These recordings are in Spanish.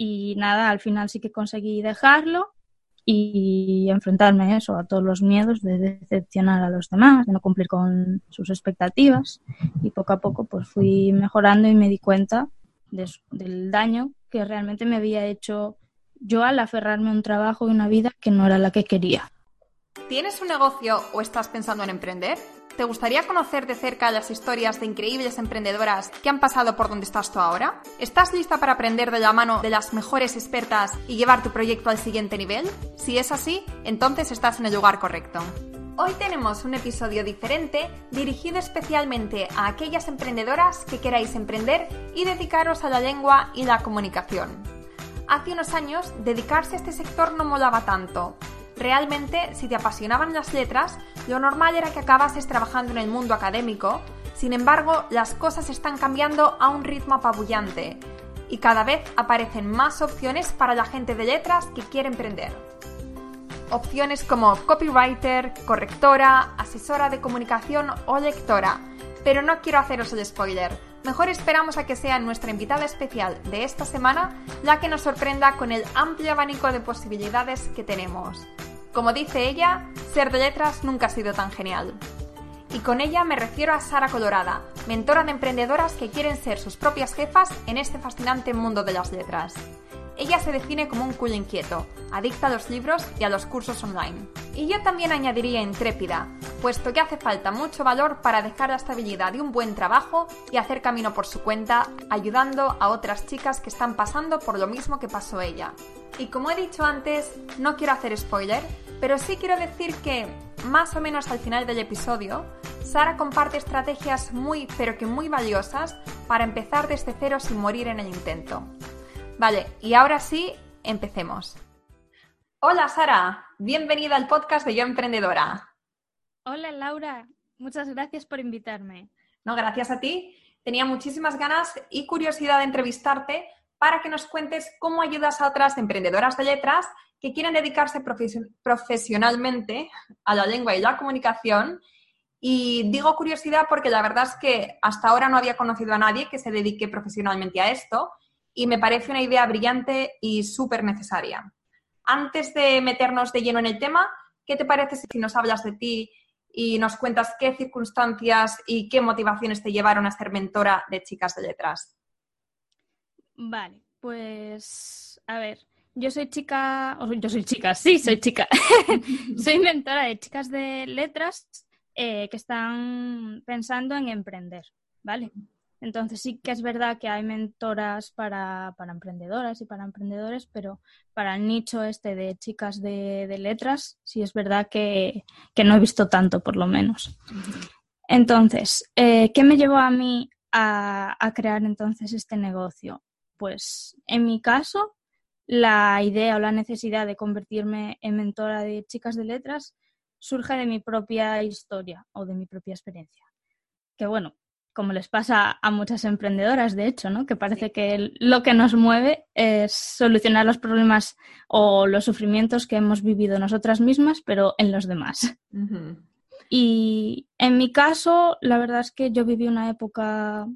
Y nada, al final sí que conseguí dejarlo y enfrentarme a eso, a todos los miedos de decepcionar a los demás, de no cumplir con sus expectativas. Y poco a poco pues fui mejorando y me di cuenta del daño que realmente me había hecho yo al aferrarme a un trabajo y una vida que no era la que quería. ¿Tienes un negocio o estás pensando en emprender? ¿Te gustaría conocer de cerca las historias de increíbles emprendedoras que han pasado por donde estás tú ahora? ¿Estás lista para aprender de la mano de las mejores expertas y llevar tu proyecto al siguiente nivel? Si es así, entonces estás en el lugar correcto. Hoy tenemos un episodio diferente dirigido especialmente a aquellas emprendedoras que queráis emprender y dedicaros a la lengua y la comunicación. Hace unos años, dedicarse a este sector no molaba tanto, Realmente, si te apasionaban las letras, lo normal era que acabases trabajando en el mundo académico, sin embargo, las cosas están cambiando a un ritmo apabullante y cada vez aparecen más opciones para la gente de letras que quiere emprender. Opciones como copywriter, correctora, asesora de comunicación o lectora. Pero no quiero haceros el spoiler. Mejor esperamos a que sea nuestra invitada especial de esta semana la que nos sorprenda con el amplio abanico de posibilidades que tenemos. Como dice ella, ser de letras nunca ha sido tan genial. Y con ella me refiero a Sara Colorada, mentora de emprendedoras que quieren ser sus propias jefas en este fascinante mundo de las letras. Ella se define como un culo inquieto, adicta a los libros y a los cursos online. Y yo también añadiría intrépida, puesto que hace falta mucho valor para dejar la estabilidad de un buen trabajo y hacer camino por su cuenta, ayudando a otras chicas que están pasando por lo mismo que pasó ella. Y como he dicho antes, no quiero hacer spoiler, pero sí quiero decir que, más o menos al final del episodio, Sara comparte estrategias muy, pero que muy valiosas para empezar desde cero sin morir en el intento. Vale, y ahora sí, empecemos. Hola Sara, bienvenida al podcast de Yo Emprendedora. Hola Laura, muchas gracias por invitarme. No, gracias a ti. Tenía muchísimas ganas y curiosidad de entrevistarte para que nos cuentes cómo ayudas a otras emprendedoras de letras que quieren dedicarse profesionalmente a la lengua y la comunicación. Y digo curiosidad porque la verdad es que hasta ahora no había conocido a nadie que se dedique profesionalmente a esto y me parece una idea brillante y súper necesaria. Antes de meternos de lleno en el tema, ¿qué te parece si nos hablas de ti y nos cuentas qué circunstancias y qué motivaciones te llevaron a ser mentora de chicas de letras? Vale, pues a ver, yo soy chica, o yo soy chica, sí, soy chica. soy mentora de chicas de letras eh, que están pensando en emprender, ¿vale? Entonces sí que es verdad que hay mentoras para, para emprendedoras y para emprendedores, pero para el nicho este de chicas de, letras, sí es verdad que, no he visto tanto, por lo menos. Entonces, eh, ¿qué me llevó a mí a, a crear entonces este negocio? Pues en mi caso, la idea o la necesidad de convertirme en mentora de chicas de letras surge de mi propia historia o de mi propia experiencia. Que bueno, como les pasa a muchas emprendedoras, de hecho, ¿no? Que parece que lo que nos mueve es solucionar los problemas o los sufrimientos que hemos vivido nosotras mismas, pero en los demás. Y en mi caso, la verdad es que yo viví una época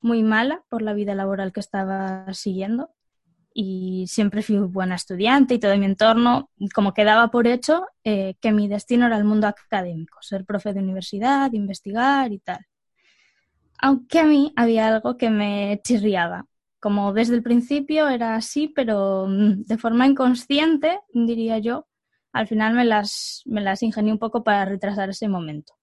muy mala por la vida laboral que estaba siguiendo y siempre fui buena estudiante y todo mi entorno como que daba por hecho eh, que mi destino era el mundo académico, ser profe de universidad, investigar y tal. Aunque a mí había algo que me chirriaba, como desde el principio era así, pero mm, de forma inconsciente, diría yo, al final me las, me las ingenié un poco para retrasar ese momento.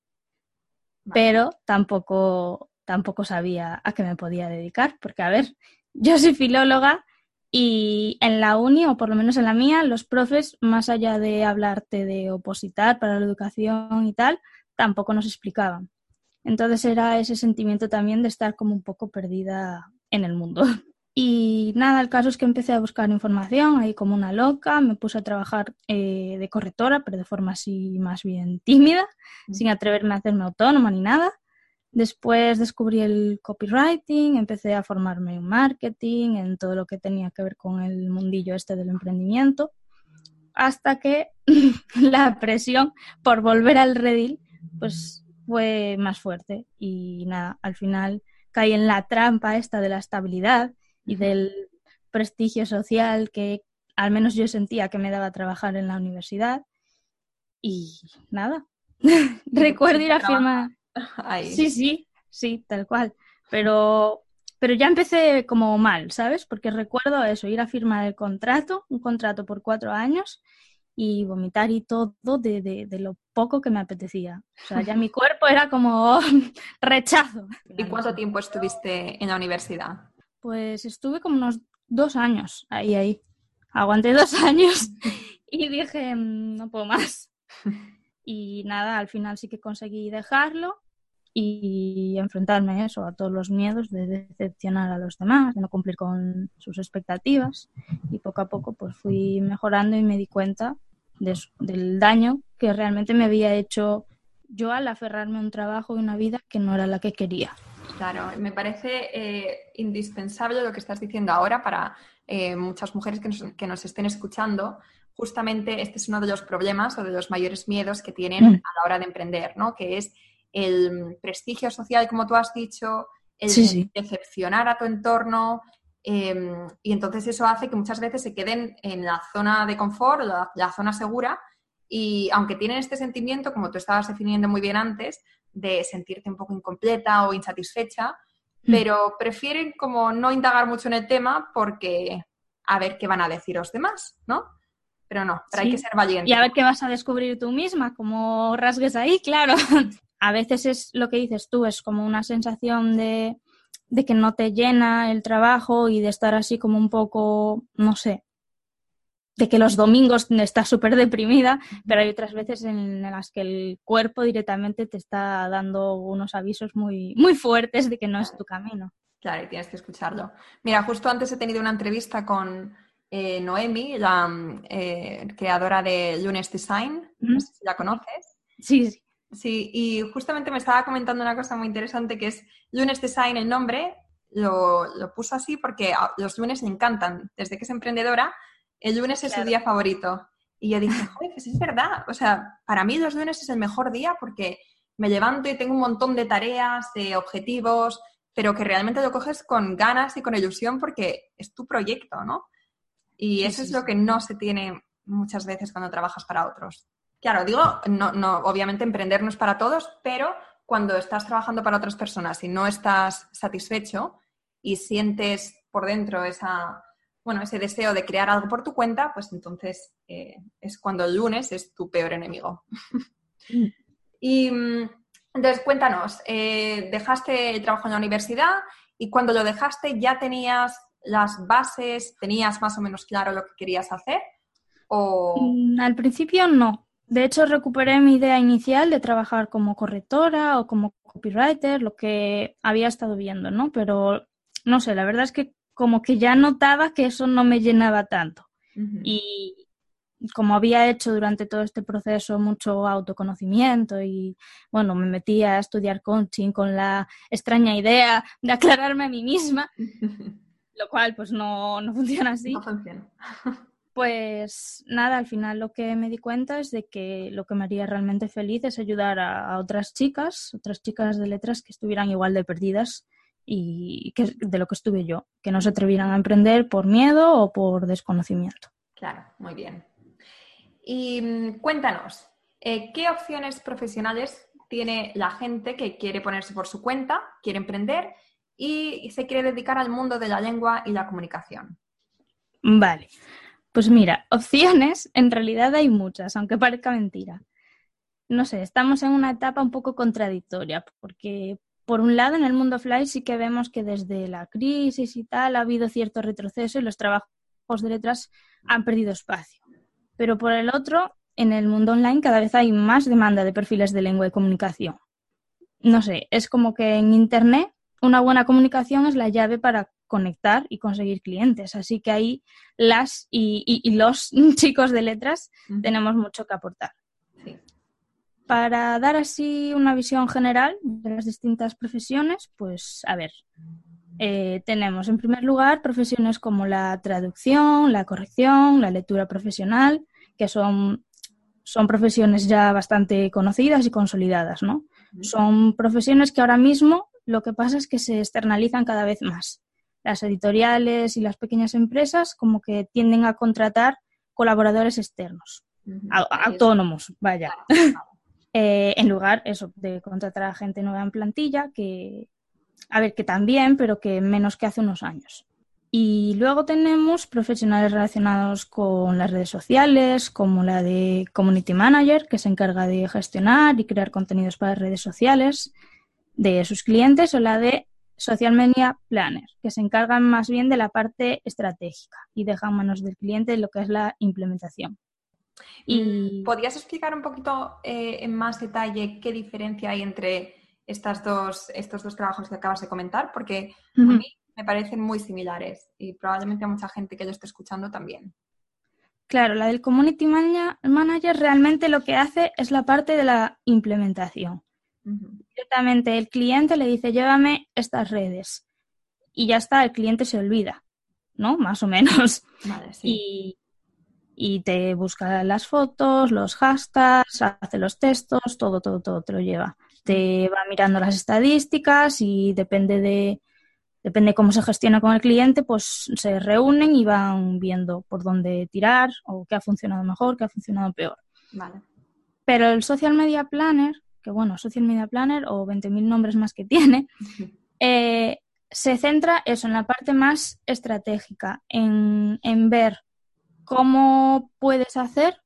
Pero tampoco tampoco sabía a qué me podía dedicar, porque a ver, yo soy filóloga y en la uni, o por lo menos en la mía, los profes, más allá de hablarte de opositar para la educación y tal, tampoco nos explicaban. Entonces era ese sentimiento también de estar como un poco perdida en el mundo. Y nada, el caso es que empecé a buscar información ahí como una loca, me puse a trabajar eh, de correctora, pero de forma así más bien tímida, sin atreverme a hacerme autónoma ni nada. Después descubrí el copywriting, empecé a formarme en marketing, en todo lo que tenía que ver con el mundillo este del emprendimiento, hasta que la presión por volver al redil pues fue más fuerte y nada, al final caí en la trampa esta de la estabilidad y del prestigio social que al menos yo sentía que me daba trabajar en la universidad. Y nada, recuerdo ir a firmar. Sí, sí, sí, tal cual. Pero, pero ya empecé como mal, ¿sabes? Porque recuerdo eso, ir a firmar el contrato, un contrato por cuatro años y vomitar y todo de, de, lo poco que me apetecía. O sea, ya mi cuerpo era como rechazo. ¿Y cuánto tiempo estuviste en la universidad? Pues estuve como unos dos años ahí, ahí. Aguanté dos años y dije, mm, no puedo más. Y nada, al final sí que conseguí dejarlo y enfrentarme a eso, a todos los miedos de decepcionar a los demás, de no cumplir con sus expectativas. Y poco a poco pues fui mejorando y me di cuenta del daño que realmente me había hecho yo al aferrarme a un trabajo y una vida que no era la que quería. Claro, me parece eh, indispensable lo que estás diciendo ahora para eh, muchas mujeres que nos, que nos, estén escuchando. Justamente este es uno de los problemas o de los mayores miedos que tienen mm. a la hora de emprender, ¿no? Que es el prestigio social, como tú has dicho, el decepcionar a tu entorno. Em, y entonces eso hace que muchas veces se queden en la zona de confort, la, zona segura, y aunque tienen este sentimiento, como tú estabas definiendo muy bien antes, de sentirte un poco incompleta o insatisfecha, mm. pero prefieren como no indagar mucho en el tema porque a ver qué van a decir los demás, ¿no? Pero no, pero hay que ser valiente. Y a ver qué vas a descubrir tú misma, como rasgues ahí, claro. a veces es lo que dices tú, es como una sensación de, de que no te llena el trabajo y de estar así como un poco, no sé, de que los domingos estás súper deprimida, pero hay otras veces en las que el cuerpo directamente te está dando unos avisos muy, muy fuertes de que no es tu camino. Claro, y tienes que escucharlo. Mira, justo antes he tenido una entrevista con eh, Noemi, la eh, creadora de Lunes Design, no sé si la conoces. Sí, sí. Sí, y justamente me estaba comentando una cosa muy interesante que es Lunes Design, el nombre, lo, puso así porque los lunes le encantan. Desde que es emprendedora, el lunes es su día favorito. Y yo dije, joder, pues es verdad. O sea, para mí los lunes es el mejor día porque me levanto y tengo un montón de tareas, de objetivos, pero que realmente lo coges con ganas y con ilusión porque es tu proyecto, ¿no? Y eso es lo que no se tiene muchas veces cuando trabajas para otros. Claro, digo, no, no, obviamente emprender no es para todos, pero cuando estás trabajando para otras personas y no estás satisfecho y sientes por dentro esa, bueno, ese deseo de crear algo por tu cuenta, pues entonces eh, es cuando el lunes es tu peor enemigo. y mm, entonces cuéntanos, eh, dejaste el trabajo en la universidad y cuando lo dejaste ya tenías las bases, tenías más o menos claro lo que querías hacer. ¿O... Mm, al principio no, de hecho, recuperé mi idea inicial de trabajar como correctora o como copywriter, lo que había estado viendo, ¿no? Pero no sé, la verdad es que como que ya notaba que eso no me llenaba tanto. Y como había hecho durante todo este proceso mucho autoconocimiento y bueno, me metía a estudiar coaching con la extraña idea de aclararme a mí misma, lo cual pues no, no funciona así. No funciona. Pues nada, al final lo que me di cuenta es de que lo que me haría realmente feliz es ayudar a, otras chicas, otras chicas de letras que estuvieran igual de perdidas y que de lo que estuve yo, que no se atrevieran a emprender por miedo o por desconocimiento. Claro, muy bien. Y mm, cuéntanos, eh, ¿qué opciones profesionales tiene la gente que quiere ponerse por su cuenta, quiere emprender y se quiere dedicar al mundo de la lengua y la comunicación? Vale. Pues mira, opciones en realidad hay muchas, aunque parezca mentira. No sé, estamos en una etapa un poco contradictoria, porque por un lado en el mundo offline sí que vemos que desde la crisis y tal ha habido cierto retroceso y los trabajos de letras han perdido espacio. Pero por el otro, en el mundo online cada vez hay más demanda de perfiles de lengua y comunicación. No sé, es como que en Internet una buena comunicación es la llave para conectar y conseguir clientes. Así que ahí las y, los chicos de letras tenemos mucho que aportar. Para dar así una visión general de las distintas profesiones, pues a ver, eh, tenemos en primer lugar profesiones como la traducción, la corrección, la lectura profesional, que son, son profesiones ya bastante conocidas y consolidadas, ¿no? Son profesiones que ahora mismo lo que pasa es que se externalizan cada vez más las editoriales y las pequeñas empresas como que tienden a contratar colaboradores externos, autónomos, vaya. Eh, en lugar eso, de contratar a gente nueva en plantilla, que, a ver, que también, pero que menos que hace unos años. Y luego tenemos profesionales relacionados con las redes sociales, como la de Community Manager, que se encarga de gestionar y crear contenidos para redes sociales de sus clientes, o la de Social Media Planner, que se encargan más bien de la parte estratégica y dejan manos del cliente lo que es la implementación. Y... Mm, ¿Podrías explicar un poquito eh, en más detalle qué diferencia hay entre estas dos, estos dos trabajos que acabas de comentar? Porque a mí me parecen muy similares y probablemente a mucha gente que lo esté escuchando también. Claro, la del Community Manager realmente lo que hace es la parte de la implementación. Directamente el cliente le dice, llévame estas redes. Y ya está, el cliente se olvida, ¿no? Más o menos. y, y, te busca las fotos, los hashtags, hace los textos, todo, todo, todo te lo lleva. Te va mirando las estadísticas y depende de, depende cómo se gestiona con el cliente, pues se reúnen y van viendo por dónde tirar o qué ha funcionado mejor, qué ha funcionado peor. Vale. Pero el Social Media Planner que bueno, Social Media Planner o 20.000 nombres más que tiene, eh, se centra eso en la parte más estratégica, en, ver cómo puedes hacer,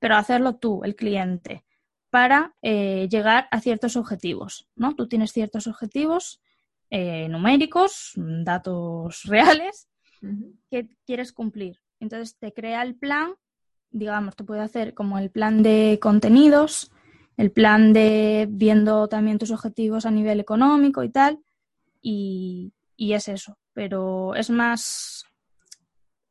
pero hacerlo tú, el cliente, para eh, llegar a ciertos objetivos, ¿no? Tú tienes ciertos objetivos eh, numéricos, datos reales, que quieres cumplir. Entonces te crea el plan, digamos, te puede hacer como el plan de contenidos, el plan de viendo también tus objetivos a nivel económico y tal, y, es eso, pero es más,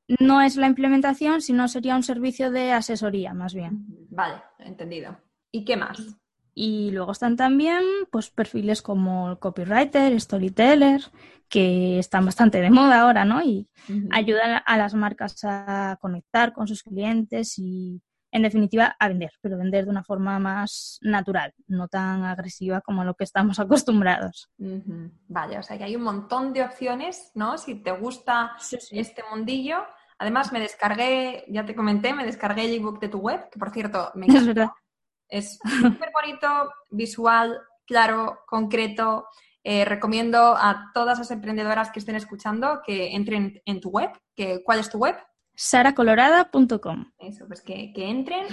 no es la implementación, sino sería un servicio de asesoría más bien. Vale, entendido. ¿Y qué más? Y luego están también pues perfiles como copywriter, storyteller, que están bastante de moda ahora, ¿no? Y ayudan a las marcas a conectar con sus clientes y en definitiva, a vender, pero vender de una forma más natural, no tan agresiva como lo que estamos acostumbrados. Vale, o sea que hay un montón de opciones, ¿no? Si te gusta este mundillo. Además, me descargué, ya te comenté, me descargué el ebook de tu web, que por cierto, me encanta. Es súper bonito, visual, claro, concreto. Eh, recomiendo a todas las emprendedoras que estén escuchando que entren en tu web. Que, ¿Cuál es tu web? saracolorada.com. Eso, pues que, entren,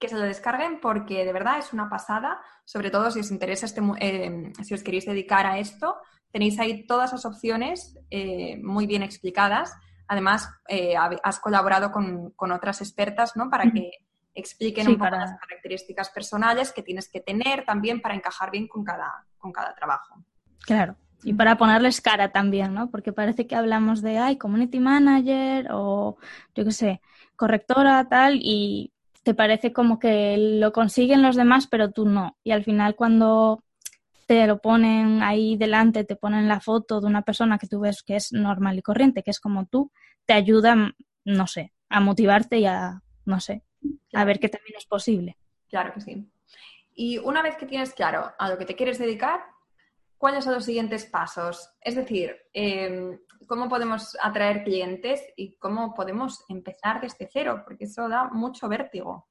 que se lo descarguen porque de verdad es una pasada, sobre todo si os interesa este, eh, si os queréis dedicar a esto, tenéis ahí todas las opciones eh, muy bien explicadas. Además, eh, has colaborado con, otras expertas, ¿no? Para que expliquen un poco las características personales que tienes que tener también para encajar bien con cada, con cada trabajo. Claro. Y para ponerles cara también, ¿no? Porque parece que hablamos de, ay, community manager o, yo qué sé, correctora, tal, y te parece como que lo consiguen los demás, pero tú no. Y al final cuando te lo ponen ahí delante, te ponen la foto de una persona que tú ves que es normal y corriente, que es como tú, te ayuda, no sé, a motivarte y a, no sé, a ver que también es posible. Claro que sí. Y una vez que tienes claro a lo que te quieres dedicar, ¿cuáles son los siguientes pasos? Es decir, em, ¿cómo podemos atraer clientes y cómo podemos empezar desde cero? Porque eso da mucho vértigo.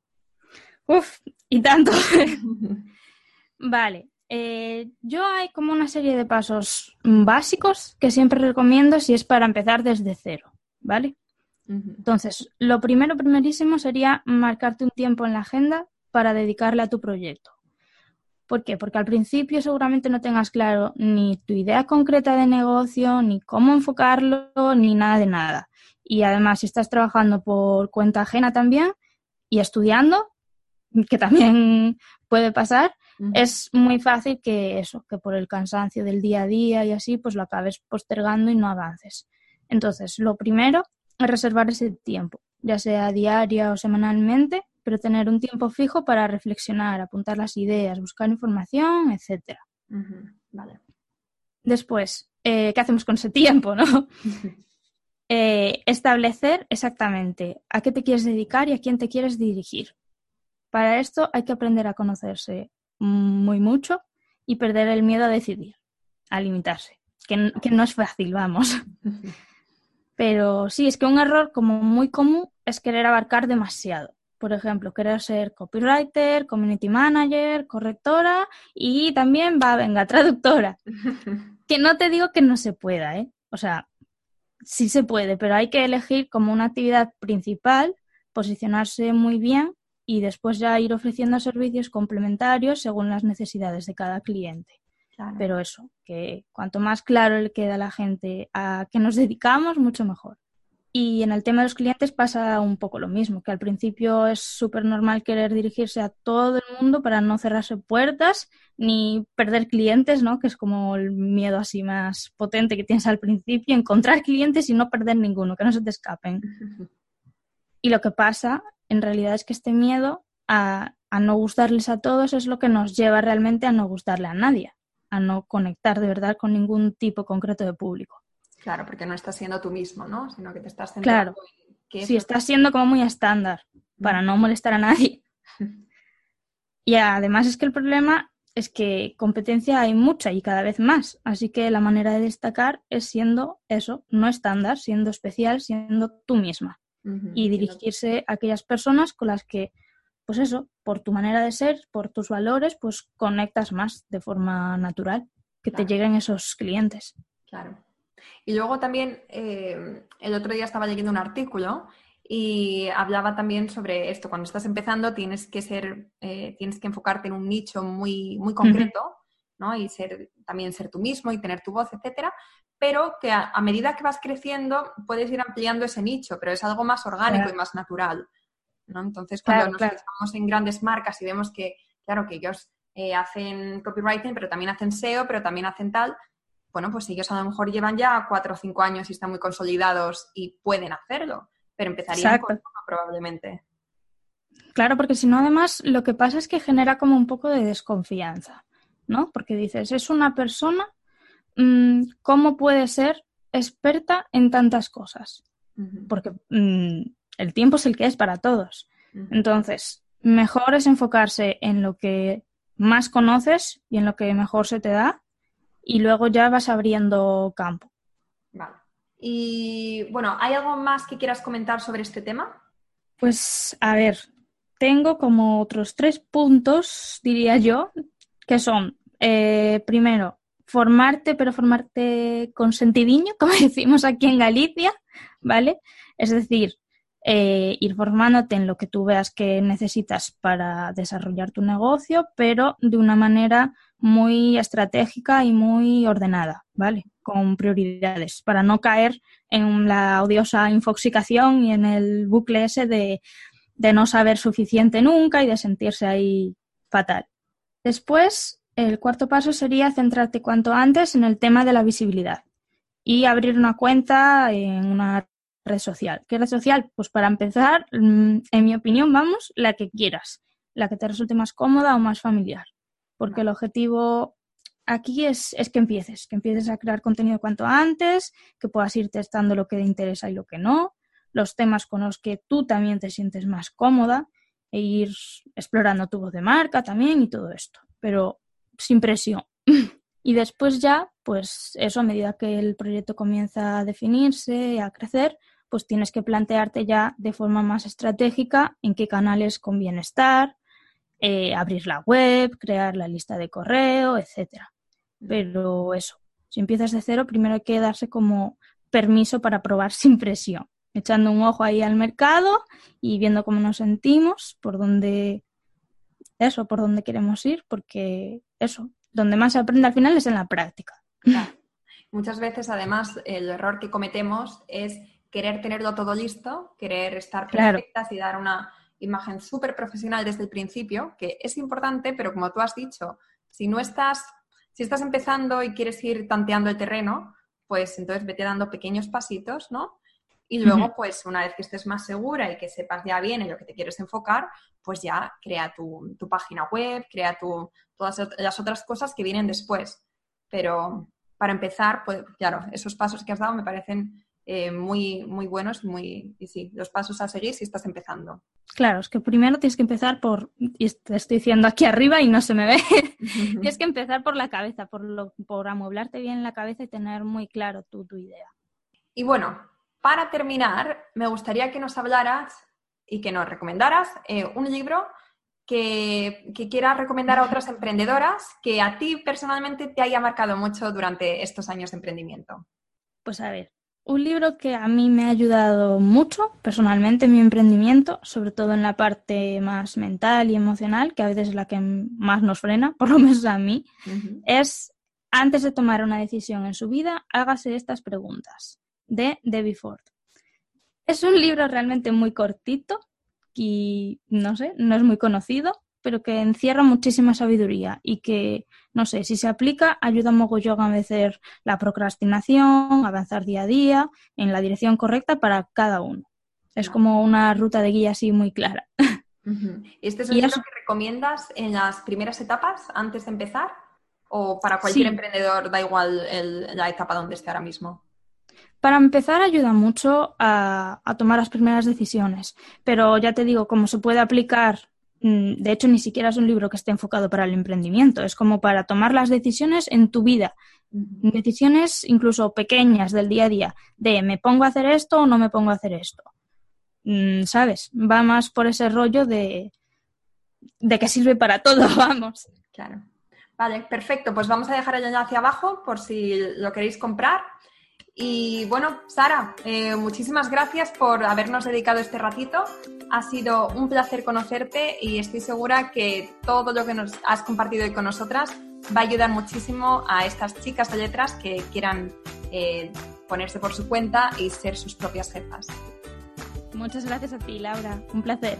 Uf, y tanto. vale. Eh, yo hay como una serie de pasos básicos que siempre recomiendo si es para empezar desde cero, ¿vale? Entonces, lo primero, primerísimo sería marcarte un tiempo en la agenda para dedicarle a tu proyecto. ¿Por qué? Porque al principio seguramente no tengas claro ni tu idea concreta de negocio, ni cómo enfocarlo, ni nada de nada. Y además, si estás trabajando por cuenta ajena también y estudiando, que también puede pasar, es muy fácil que eso, que por el cansancio del día a día y así, pues lo acabes postergando y no avances. Entonces, lo primero es reservar ese tiempo, ya sea diaria o semanalmente, pero tener un tiempo fijo para reflexionar, apuntar las ideas, buscar información, etc. Vale. Después, eh, ¿qué hacemos con ese tiempo, no? Eh, establecer exactamente a qué te quieres dedicar y a quién te quieres dirigir. Para esto hay que aprender a conocerse muy mucho y perder el miedo a decidir, a limitarse. que, que no es fácil, vamos. Pero sí, es que un error como muy común es querer abarcar demasiado. Por ejemplo, querer ser copywriter, community manager, correctora y también va, venga, traductora. que no te digo que no se pueda, ¿eh? O sea, sí se puede, pero hay que elegir como una actividad principal, posicionarse muy bien y después ya ir ofreciendo servicios complementarios según las necesidades de cada cliente. Pero eso, que cuanto más claro le queda a la gente a qué nos dedicamos, mucho mejor. Y en el tema de los clientes pasa un poco lo mismo, que al principio es súper normal querer dirigirse a todo el mundo para no cerrarse puertas ni perder clientes, ¿no? Que es como el miedo así más potente que tienes al principio, encontrar clientes y no perder ninguno, que no se te escapen. Y lo que pasa en realidad es que este miedo a, a no gustarles a todos es lo que nos lleva realmente a no gustarle a nadie, a no conectar de verdad con ningún tipo concreto de público. Claro, porque no estás siendo tú mismo, ¿no? Sino que te estás centrando claro. en Sí, estás siendo como muy estándar para no molestar a nadie. y además es que el problema es que competencia hay mucha y cada vez más. Así que la manera de destacar es siendo eso, no estándar, siendo especial, siendo tú misma. Y dirigirse a aquellas personas con las que, pues eso, por tu manera de ser, por tus valores, pues conectas más de forma natural, que te lleguen esos clientes. Claro. Y luego también eh, el otro día estaba leyendo un artículo y hablaba también sobre esto. Cuando estás empezando tienes que ser, eh, tienes que enfocarte en un nicho muy, muy concreto, ¿no? Y ser, también ser tú mismo y tener tu voz, etcétera. Pero que a, medida que vas creciendo puedes ir ampliando ese nicho, pero es algo más orgánico y más natural. ¿no? Entonces, cuando nos fijamos en grandes marcas y vemos que, claro, que ellos eh, hacen copywriting, pero también hacen SEO, pero también hacen tal, bueno, pues ellos a lo mejor llevan ya cuatro o cinco años y están muy consolidados y pueden hacerlo, pero empezarían con probablemente. Claro, porque si no, además, lo que pasa es que genera como un poco de desconfianza, ¿no? Porque dices, es una persona, mm, ¿cómo puede ser experta en tantas cosas? Porque mm, el tiempo es el que es para todos. Entonces, mejor es enfocarse en lo que más conoces y en lo que mejor se te da y luego ya vas abriendo campo. Vale. Y bueno, ¿hay algo más que quieras comentar sobre este tema? Pues a ver, tengo como otros tres puntos, diría yo, que son, eh, primero, formarte, pero formarte con sentidiño, como decimos aquí en Galicia, ¿vale? Es decir, eh, ir formándote en lo que tú veas que necesitas para desarrollar tu negocio, pero de una manera muy estratégica y muy ordenada, ¿vale? Con prioridades, para no caer en la odiosa infoxicación y en el bucle ese de, de no saber suficiente nunca y de sentirse ahí fatal. Después, el cuarto paso sería centrarte cuanto antes en el tema de la visibilidad y abrir una cuenta en una red social. ¿Qué red social? Pues para empezar, mm, en mi opinión, vamos, la que quieras, la que te resulte más cómoda o más familiar porque el objetivo aquí es, que empieces, que empieces a crear contenido cuanto antes, que puedas ir testando lo que te interesa y lo que no, los temas con los que tú también te sientes más cómoda e ir explorando tu voz de marca también y todo esto, pero sin presión. y después ya, pues eso, a medida que el proyecto comienza a definirse, a crecer, pues tienes que plantearte ya de forma más estratégica en qué canales conviene estar, eh, abrir la web, crear la lista de correo, etcétera. Pero eso, si empiezas de cero, primero hay que darse como permiso para probar sin presión, echando un ojo ahí al mercado y viendo cómo nos sentimos, por dónde eso, por dónde queremos ir, porque eso, donde más se aprende al final es en la práctica. Muchas veces, además, el error que cometemos es querer tenerlo todo listo, querer estar perfectas y dar una imagen súper profesional desde el principio, que es importante, pero como tú has dicho, si no estás, si estás empezando y quieres ir tanteando el terreno, pues entonces vete dando pequeños pasitos, ¿no? Y luego, pues una vez que estés más segura y que sepas ya bien en lo que te quieres enfocar, pues ya crea tu, página web, crea tu, todas las otras cosas que vienen después. Pero para empezar, pues claro, esos pasos que has dado me parecen eh, muy, muy buenos muy, y sí, los pasos a seguir si estás empezando. Claro, es que primero tienes que empezar por, y te estoy diciendo aquí arriba y no se me ve, tienes que empezar por la cabeza, por, lo, por amueblarte bien la cabeza y tener muy claro tu, tu idea. Y bueno, para terminar, me gustaría que nos hablaras y que nos recomendaras eh, un libro que, que, quieras recomendar a otras emprendedoras que a ti personalmente te haya marcado mucho durante estos años de emprendimiento. Pues a ver, un libro que a mí me ha ayudado mucho personalmente en mi emprendimiento, sobre todo en la parte más mental y emocional, que a veces es la que más nos frena, por lo menos a mí, es antes de tomar una decisión en su vida, hágase estas preguntas, de Debbie Ford. Es un libro realmente muy cortito y no sé, no es muy conocido, pero que encierra muchísima sabiduría y que, no sé, si se aplica, ayuda a mogollón a vencer la procrastinación, avanzar día a día en la dirección correcta para cada uno. Es como una ruta de guía así muy clara. ¿Este es un libro que recomiendas en las primeras etapas antes de empezar? ¿O para cualquier emprendedor da igual la etapa donde esté ahora mismo? Para empezar, ayuda mucho a, a, tomar las primeras decisiones, pero ya te digo, como se puede aplicar de hecho, ni siquiera es un libro que esté enfocado para el emprendimiento, es como para tomar las decisiones en tu vida, decisiones incluso pequeñas del día a día, de me pongo a hacer esto o no me pongo a hacer esto. Mm, ¿Sabes? Va más por ese rollo de, de que sirve para todo, vamos. Claro. Vale, perfecto. Pues vamos a dejar el enlace abajo por si lo queréis comprar. Y bueno, Sara, eh, muchísimas gracias por habernos dedicado este ratito. Ha sido un placer conocerte y estoy segura que todo lo que nos has compartido hoy con nosotras va a ayudar muchísimo a estas chicas de letras que quieran eh, ponerse por su cuenta y ser sus propias jefas. Muchas gracias a ti, Laura. Un placer.